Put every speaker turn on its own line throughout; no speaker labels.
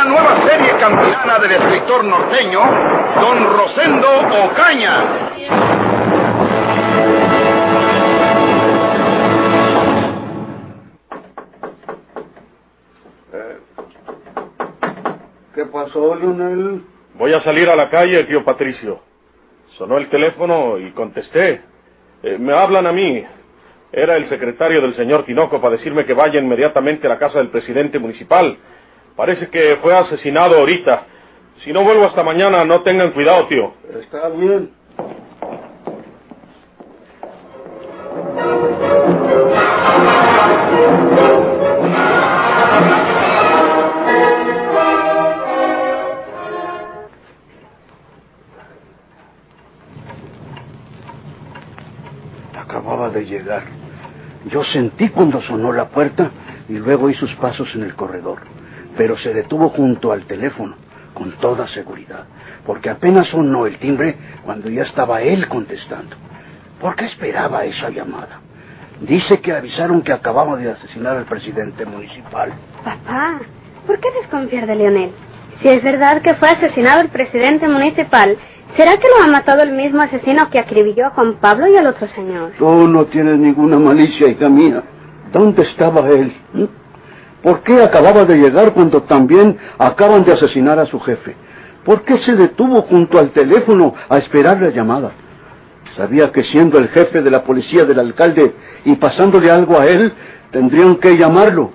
Una nueva serie campirana del escritor norteño, Don Rosendo Ocaña.
¿Qué pasó, Lionel?
Voy a salir a la calle, tío Patricio. Sonó el teléfono y contesté. Eh, me hablan a mí. Era el secretario del señor Tinoco para decirme que vaya inmediatamente a la casa del presidente municipal. Parece que fue asesinado ahorita. Si no vuelvo hasta mañana, no tengan cuidado, tío.
Está bien. Acababa de llegar. Yo sentí cuando sonó la puerta y luego oí sus pasos en el corredor. Pero se detuvo junto al teléfono, con toda seguridad, porque apenas sonó el timbre cuando ya estaba él contestando. ¿Por qué esperaba esa llamada? Dice que avisaron que acababa de asesinar al presidente municipal.
Papá, ¿por qué desconfiar de Leonel? Si es verdad que fue asesinado el presidente municipal, ¿será que lo ha matado el mismo asesino que acribilló a Juan Pablo y al otro señor?
Tú no tienes ninguna malicia, hija mía. ¿Dónde estaba él? ¿Por qué acababa de llegar cuando también acaban de asesinar a su jefe? ¿Por qué se detuvo junto al teléfono a esperar la llamada? Sabía que siendo el jefe de la policía del alcalde y pasándole algo a él, tendrían que llamarlo.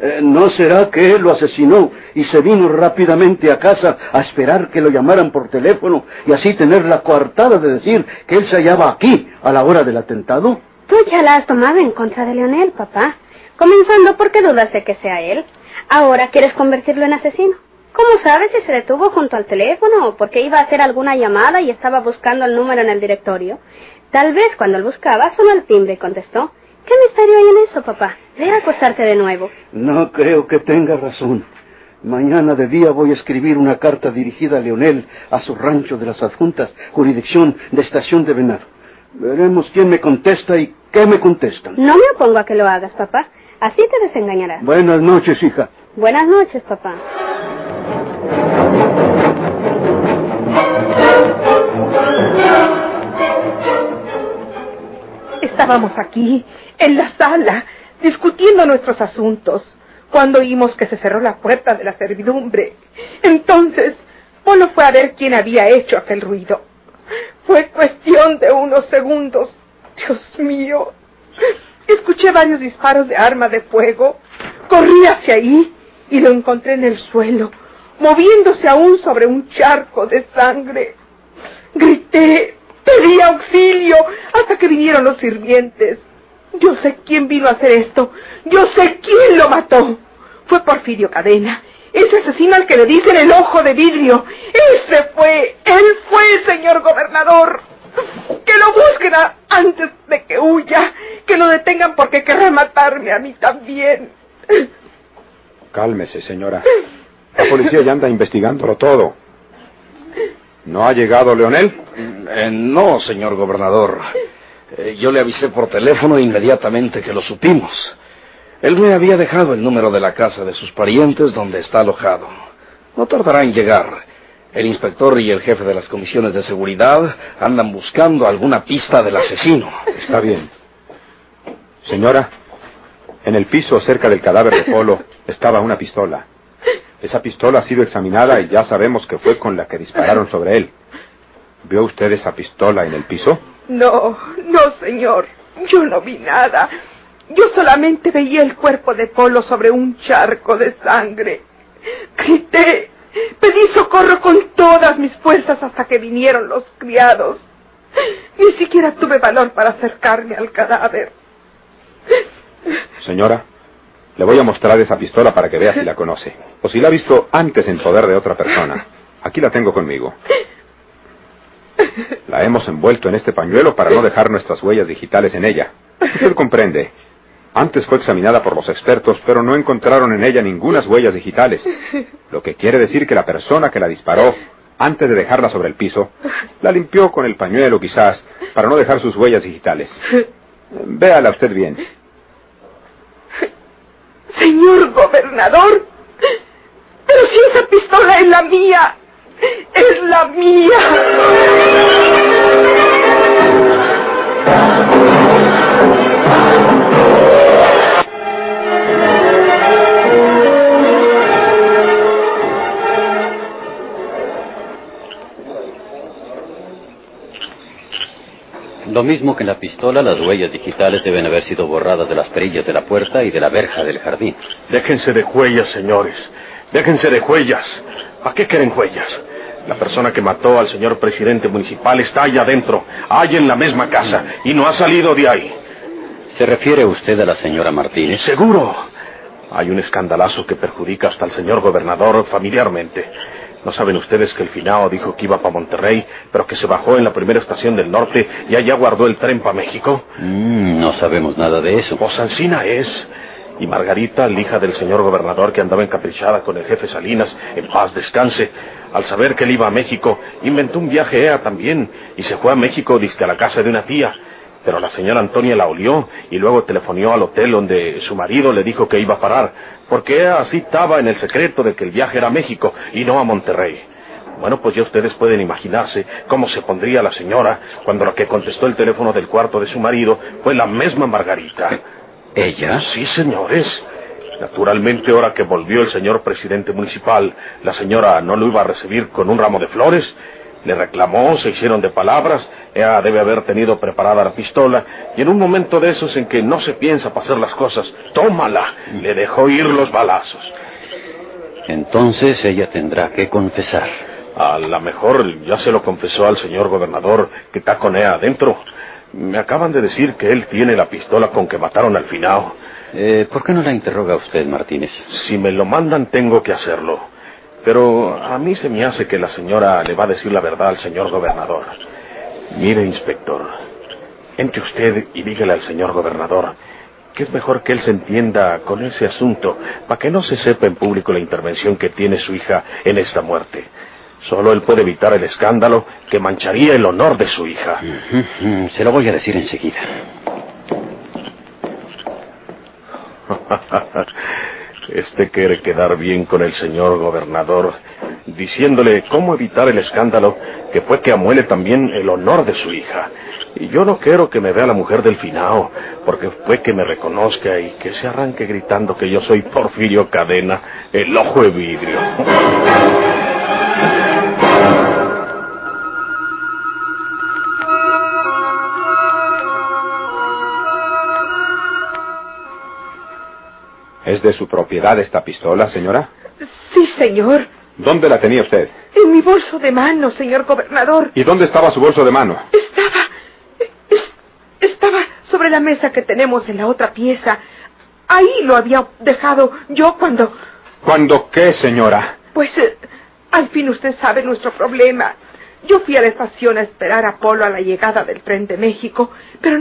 Eh, ¿No será que él lo asesinó y se vino rápidamente a casa a esperar que lo llamaran por teléfono y así tener la coartada de decir que él se hallaba aquí a la hora del atentado?
Tú ya la has tomado en contra de Leonel, papá. Comenzando porque dudas de que sea él. Ahora quieres convertirlo en asesino. ¿Cómo sabes si se detuvo junto al teléfono o porque iba a hacer alguna llamada y estaba buscando el número en el directorio? Tal vez cuando él buscaba sonó el timbre y contestó. ¿Qué misterio hay en eso, papá? Ve a acostarte de nuevo.
No creo que tenga razón. Mañana de día voy a escribir una carta dirigida a Leonel, a su rancho de las adjuntas, jurisdicción de estación de Venado. Veremos quién me contesta y qué me contestan.
No me opongo a que lo hagas, papá. Así te desengañarás.
Buenas noches, hija.
Buenas noches, papá.
Estábamos aquí, en la sala, discutiendo nuestros asuntos, cuando oímos que se cerró la puerta de la servidumbre. Entonces, Polo fue a ver quién había hecho aquel ruido. Fue cuestión de unos segundos. Dios mío. Escuché varios disparos de arma de fuego. Corrí hacia ahí y lo encontré en el suelo, moviéndose aún sobre un charco de sangre. Grité, pedí auxilio hasta que vinieron los sirvientes. Yo sé quién vino a hacer esto. Yo sé quién lo mató. Fue Porfirio Cadena. Ese asesino al que le dicen el ojo de vidrio. Ese fue. Él fue, señor gobernador. Que lo busquen a- antes de que huya. Que lo detengan porque querrá matarme a mí también.
Cálmese, señora. La policía ya anda investigándolo todo. ¿No ha llegado Leonel?
Eh, no, señor gobernador. Eh, yo le avisé por teléfono inmediatamente que lo supimos. Él me había dejado el número de la casa de sus parientes donde está alojado. No tardará en llegar. El inspector y el jefe de las comisiones de seguridad andan buscando alguna pista del asesino.
Está bien. Señora, en el piso cerca del cadáver de Polo estaba una pistola. Esa pistola ha sido examinada y ya sabemos que fue con la que dispararon sobre él. ¿Vio usted esa pistola en el piso?
No, no, señor. Yo no vi nada. Yo solamente veía el cuerpo de Polo sobre un charco de sangre. Grité. Pedí socorro con todas mis fuerzas hasta que vinieron los criados. Ni siquiera tuve valor para acercarme al cadáver.
Señora, le voy a mostrar esa pistola para que vea si la conoce. O si la ha visto antes en poder de otra persona. Aquí la tengo conmigo. La hemos envuelto en este pañuelo para no dejar nuestras huellas digitales en ella. Usted comprende. Antes fue examinada por los expertos, pero no encontraron en ella ningunas huellas digitales. Lo que quiere decir que la persona que la disparó, antes de dejarla sobre el piso, la limpió con el pañuelo quizás, para no dejar sus huellas digitales. Véala usted bien.
Señor gobernador, pero si esa pistola es la mía, es la mía.
Lo mismo que en la pistola, las huellas digitales deben haber sido borradas de las perillas de la puerta y de la verja del jardín.
Déjense de huellas, señores. Déjense de huellas. ¿Para qué quieren huellas? La persona que mató al señor presidente municipal está allá adentro, allá en la misma casa, y no ha salido de ahí.
¿Se refiere usted a la señora Martínez?
Seguro. Hay un escandalazo que perjudica hasta al señor gobernador familiarmente. ¿No saben ustedes que el finao dijo que iba para Monterrey, pero que se bajó en la primera estación del norte y allá guardó el tren para México?
Mm, no sabemos nada de eso.
Pues Ancina es. Y Margarita, la hija del señor gobernador que andaba encaprichada con el jefe Salinas, en paz descanse, al saber que él iba a México, inventó un viaje ella también y se fue a México disque a la casa de una tía. Pero la señora Antonia la olió y luego telefonió al hotel donde su marido le dijo que iba a parar, porque así estaba en el secreto de que el viaje era a México y no a Monterrey. Bueno, pues ya ustedes pueden imaginarse cómo se pondría la señora cuando la que contestó el teléfono del cuarto de su marido fue la misma Margarita.
¿Ella?
Sí, señores. Naturalmente, ahora que volvió el señor presidente municipal, la señora no lo iba a recibir con un ramo de flores. Le reclamó, se hicieron de palabras, ella debe haber tenido preparada la pistola, y en un momento de esos en que no se piensa para hacer las cosas, tómala, le dejó ir los balazos.
Entonces ella tendrá que confesar.
A lo mejor ya se lo confesó al señor gobernador que está con ella adentro. Me acaban de decir que él tiene la pistola con que mataron al finao.
Eh, ¿Por qué no la interroga usted, Martínez?
Si me lo mandan, tengo que hacerlo. Pero a mí se me hace que la señora le va a decir la verdad al señor gobernador. Mire, inspector, entre usted y dígale al señor gobernador que es mejor que él se entienda con ese asunto para que no se sepa en público la intervención que tiene su hija en esta muerte. Solo él puede evitar el escándalo que mancharía el honor de su hija.
Se lo voy a decir enseguida.
Este quiere quedar bien con el señor gobernador, diciéndole cómo evitar el escándalo que fue que amuele también el honor de su hija. Y yo no quiero que me vea la mujer del finao, porque fue que me reconozca y que se arranque gritando que yo soy Porfirio Cadena, el ojo de vidrio.
¿Es de su propiedad esta pistola, señora?
Sí, señor.
¿Dónde la tenía usted?
En mi bolso de mano, señor gobernador.
¿Y dónde estaba su bolso de mano?
Estaba. es- estaba sobre la mesa que tenemos en la otra pieza. Ahí lo había dejado yo cuando.
¿Cuándo qué, señora?
Pues. eh, al fin usted sabe nuestro problema. Yo fui a la estación a esperar a Polo a la llegada del tren de México, pero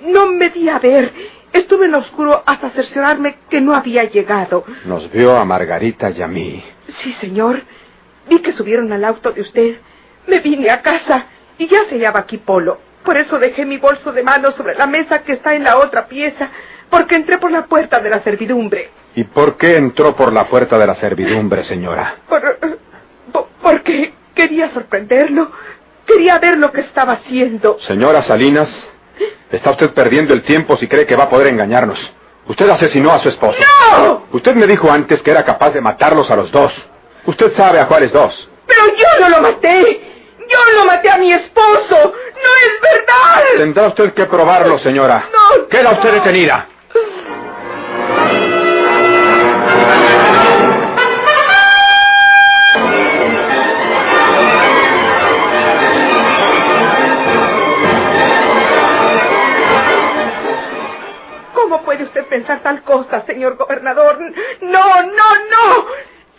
no me di a ver. Estuve en lo oscuro hasta cerciorarme que no había llegado.
Nos vio a Margarita y a mí.
Sí, señor. Vi que subieron al auto de usted. Me vine a casa y ya se hallaba aquí Polo. Por eso dejé mi bolso de mano sobre la mesa que está en la otra pieza, porque entré por la puerta de la servidumbre.
¿Y por qué entró por la puerta de la servidumbre, señora?
Por, po- porque quería sorprenderlo. Quería ver lo que estaba haciendo.
Señora Salinas, está usted perdiendo el tiempo si cree que va a poder engañarnos. Usted asesinó a su esposo.
¡No!
Usted me dijo antes que era capaz de matarlos a los dos. Usted sabe a cuáles dos.
Pero yo no lo maté. Yo no maté a mi esposo. No es verdad.
Tendrá usted que probarlo, señora.
No.
Queda usted detenida.
Puede usted pensar tal cosa, señor gobernador? No, no, no.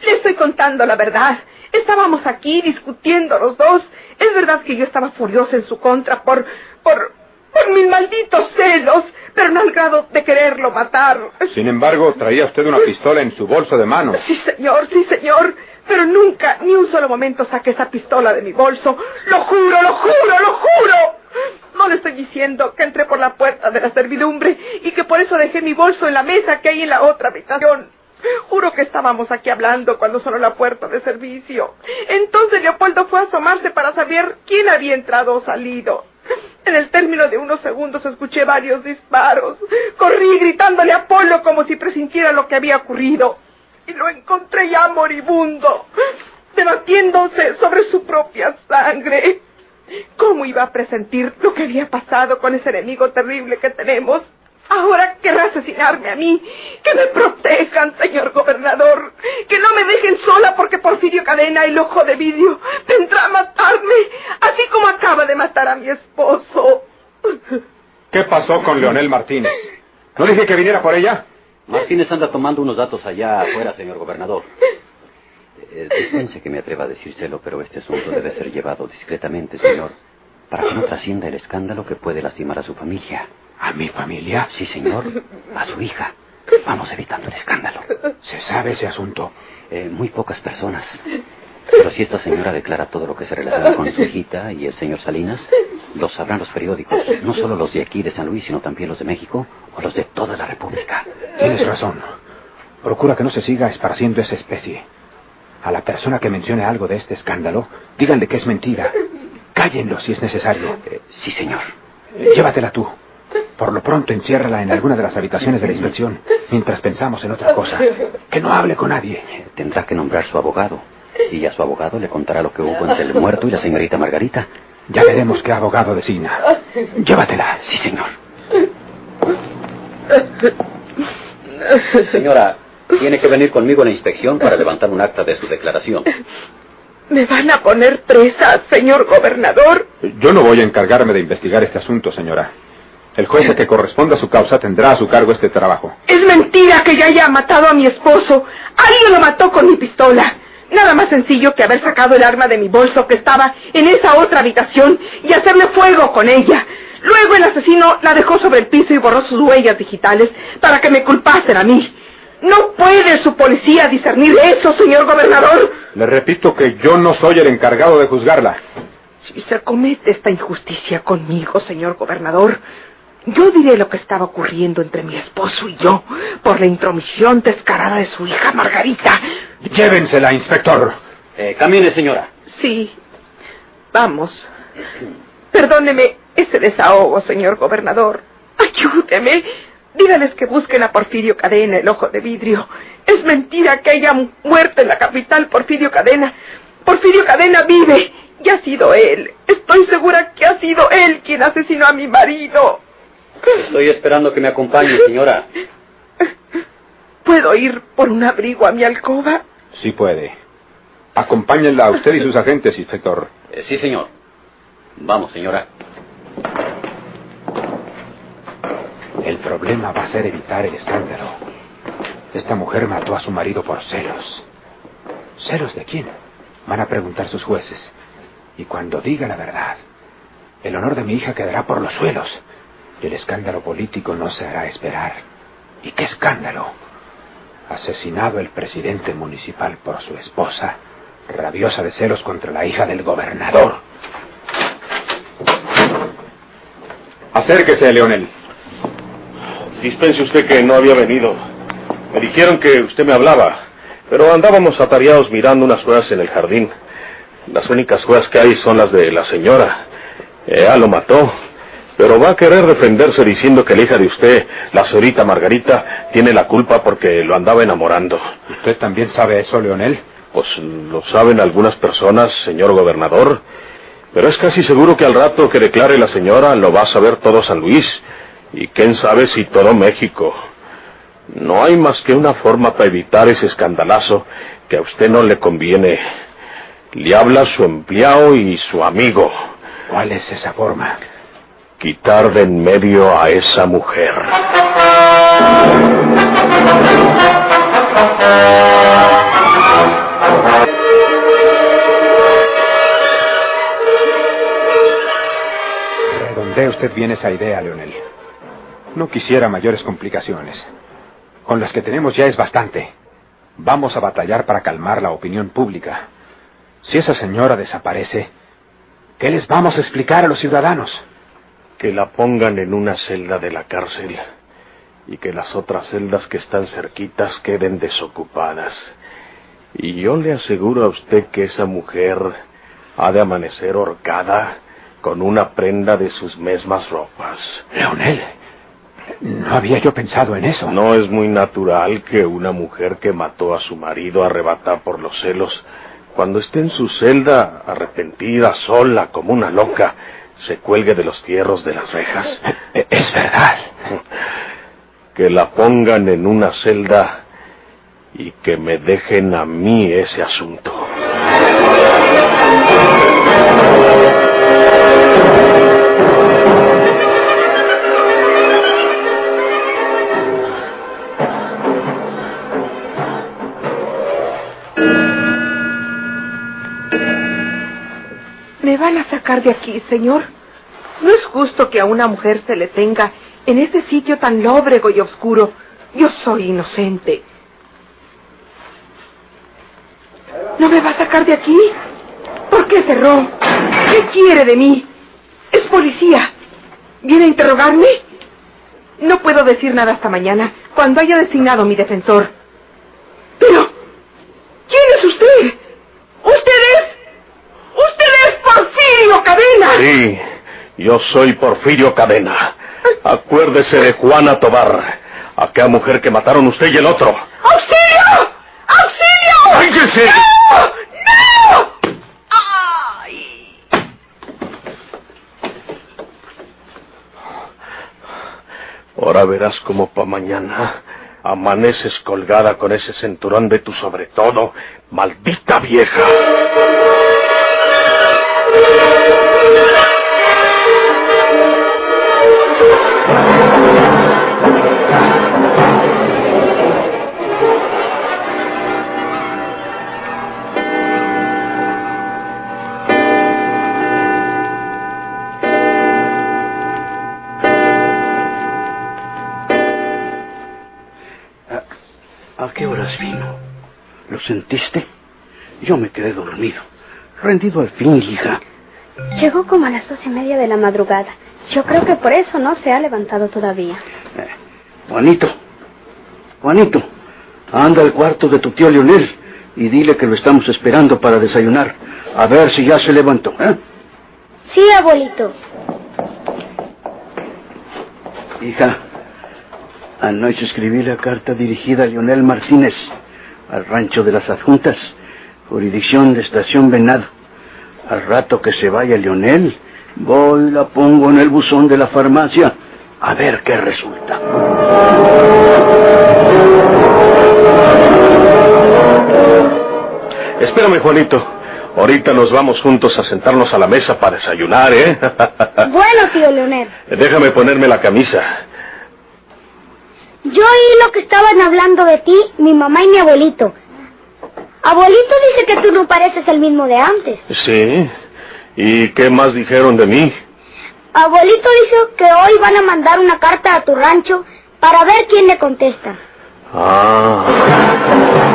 Le estoy contando la verdad. Estábamos aquí discutiendo los dos. Es verdad que yo estaba furiosa en su contra por, por, por mis malditos celos, pero no al grado de quererlo matar.
Sin embargo, traía usted una pistola en su bolso de mano.
Sí, señor, sí, señor. Pero nunca, ni un solo momento saqué esa pistola de mi bolso. Lo juro, lo juro, lo juro. No le estoy diciendo que entré por la puerta de la servidumbre y que por eso dejé mi bolso en la mesa que hay en la otra habitación. Juro que estábamos aquí hablando cuando sonó la puerta de servicio. Entonces Leopoldo fue a asomarse para saber quién había entrado o salido. En el término de unos segundos escuché varios disparos. Corrí gritándole a Apolo como si presintiera lo que había ocurrido. Y lo encontré ya moribundo, debatiéndose sobre su propia sangre. ¿Cómo iba a presentir lo que había pasado con ese enemigo terrible que tenemos? Ahora querrá asesinarme a mí. Que me protejan, señor gobernador. Que no me dejen sola porque Porfirio Cadena, el ojo de vidrio, vendrá a matarme, así como acaba de matar a mi esposo.
¿Qué pasó con Leonel Martínez? ¿No dije que viniera por ella?
Martínez anda tomando unos datos allá afuera, señor gobernador. Eh, dispense que me atreva a decírselo, pero este asunto debe ser llevado discretamente, señor, para que no trascienda el escándalo que puede lastimar a su familia.
¿A mi familia?
Sí, señor, a su hija. Vamos evitando el escándalo.
¿Se sabe ese asunto?
Eh, muy pocas personas. Pero si esta señora declara todo lo que se relaciona con su hijita y el señor Salinas, lo sabrán los periódicos, no solo los de aquí de San Luis, sino también los de México o los de toda la República.
Tienes razón. Procura que no se siga esparciendo esa especie. A la persona que mencione algo de este escándalo, díganle que es mentira. Cállenlo si es necesario.
Eh, sí, señor.
Eh, llévatela tú. Por lo pronto enciérrala en alguna de las habitaciones de la inspección, mientras pensamos en otra cosa. Que no hable con nadie.
Eh, Tendrá que nombrar su abogado. Y a su abogado le contará lo que hubo entre el muerto y la señorita Margarita.
Ya veremos qué abogado designa. Llévatela.
Sí, señor. Señora, tiene que venir conmigo a la inspección para levantar un acta de su declaración.
¿Me van a poner presa, señor gobernador?
Yo no voy a encargarme de investigar este asunto, señora. El juez a que corresponda a su causa tendrá a su cargo este trabajo.
Es mentira que ya haya matado a mi esposo. Alguien lo mató con mi pistola. Nada más sencillo que haber sacado el arma de mi bolso que estaba en esa otra habitación y hacerle fuego con ella. Luego el asesino la dejó sobre el piso y borró sus huellas digitales para que me culpasen a mí. No puede su policía discernir eso, señor gobernador.
Le repito que yo no soy el encargado de juzgarla.
Si se comete esta injusticia conmigo, señor gobernador, yo diré lo que estaba ocurriendo entre mi esposo y yo por la intromisión descarada de su hija Margarita.
Llévensela, inspector.
Eh, camine, señora.
Sí. Vamos. Perdóneme ese desahogo, señor gobernador. Ayúdeme. Dígales que busquen a Porfirio Cadena, el ojo de vidrio. Es mentira que haya muerto en la capital Porfirio Cadena. Porfirio Cadena vive. Y ha sido él. Estoy segura que ha sido él quien asesinó a mi marido.
Estoy esperando que me acompañe, señora.
¿Puedo ir por un abrigo a mi alcoba?
Sí puede. Acompáñenla a usted y sus agentes, inspector.
Eh, sí, señor. Vamos, señora.
El problema va a ser evitar el escándalo. Esta mujer mató a su marido por celos. ¿Celos de quién? Van a preguntar sus jueces. Y cuando diga la verdad, el honor de mi hija quedará por los suelos. Y el escándalo político no se hará esperar. ¿Y qué escándalo? Asesinado el presidente municipal por su esposa, rabiosa de celos contra la hija del gobernador. Acérquese, Leonel.
Dispense usted que no había venido. Me dijeron que usted me hablaba, pero andábamos atareados mirando unas ruedas en el jardín. Las únicas ruedas que hay son las de la señora. Ella lo mató, pero va a querer defenderse diciendo que la hija de usted, la señorita Margarita, tiene la culpa porque lo andaba enamorando.
¿Usted también sabe eso, Leonel?
Pues lo saben algunas personas, señor gobernador, pero es casi seguro que al rato que declare la señora lo va a saber todo San Luis, y quién sabe si todo México. No hay más que una forma para evitar ese escandalazo que a usted no le conviene. Le habla su empleado y su amigo.
¿Cuál es esa forma?
Quitar de en medio a esa mujer.
usted bien esa idea, Leonel. No quisiera mayores complicaciones. Con las que tenemos ya es bastante. Vamos a batallar para calmar la opinión pública. Si esa señora desaparece, ¿qué les vamos a explicar a los ciudadanos?
Que la pongan en una celda de la cárcel y que las otras celdas que están cerquitas queden desocupadas. Y yo le aseguro a usted que esa mujer ha de amanecer horcada con una prenda de sus mismas ropas.
Leonel, no había yo pensado en eso.
No es muy natural que una mujer que mató a su marido arrebatada por los celos, cuando esté en su celda, arrepentida, sola, como una loca, se cuelgue de los fierros de las rejas.
Es verdad.
Que la pongan en una celda y que me dejen a mí ese asunto.
Sacar de aquí, señor. No es justo que a una mujer se le tenga en este sitio tan lóbrego y oscuro. Yo soy inocente. ¿No me va a sacar de aquí? ¿Por qué cerró? ¿Qué quiere de mí? Es policía. ¿Viene a interrogarme? No puedo decir nada hasta mañana, cuando haya designado mi defensor. Pero, ¿quién es usted? ¿Usted es? ¡Usted es Porfirio Cadena!
Sí, yo soy Porfirio Cadena. Acuérdese de Juana Tobar, aquella mujer que mataron usted y el otro.
¡Auxilio! ¡Auxilio!
¡Cállese!
¡No! ¡No! ¡Ay!
Ahora verás como pa' mañana amaneces colgada con ese cinturón de tu sobre todo, maldita vieja.
Yo me quedé dormido. Rendido al fin, hija.
Llegó como a las dos y media de la madrugada. Yo creo que por eso no se ha levantado todavía.
Eh, Juanito, Juanito, anda al cuarto de tu tío Leonel y dile que lo estamos esperando para desayunar. A ver si ya se levantó, ¿eh?
Sí, abuelito.
Hija, anoche escribí la carta dirigida a Leonel Martínez, al rancho de las adjuntas, jurisdicción de Estación Venado. Al rato que se vaya Leonel, voy y la pongo en el buzón de la farmacia a ver qué resulta.
Espérame, Juanito. Ahorita nos vamos juntos a sentarnos a la mesa para desayunar, ¿eh?
Bueno, tío Leonel.
Déjame ponerme la camisa.
Yo oí lo que estaban hablando de ti, mi mamá y mi abuelito. Abuelito dice que tú no pareces el mismo de antes.
Sí. ¿Y qué más dijeron de mí?
Abuelito dice que hoy van a mandar una carta a tu rancho para ver quién le contesta.
Ah.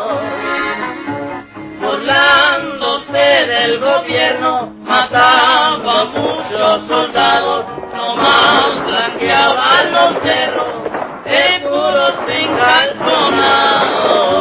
Burlándose del gobierno, mataba a muchos soldados, nomás blanqueaban los cerros, de puros sin calzonar.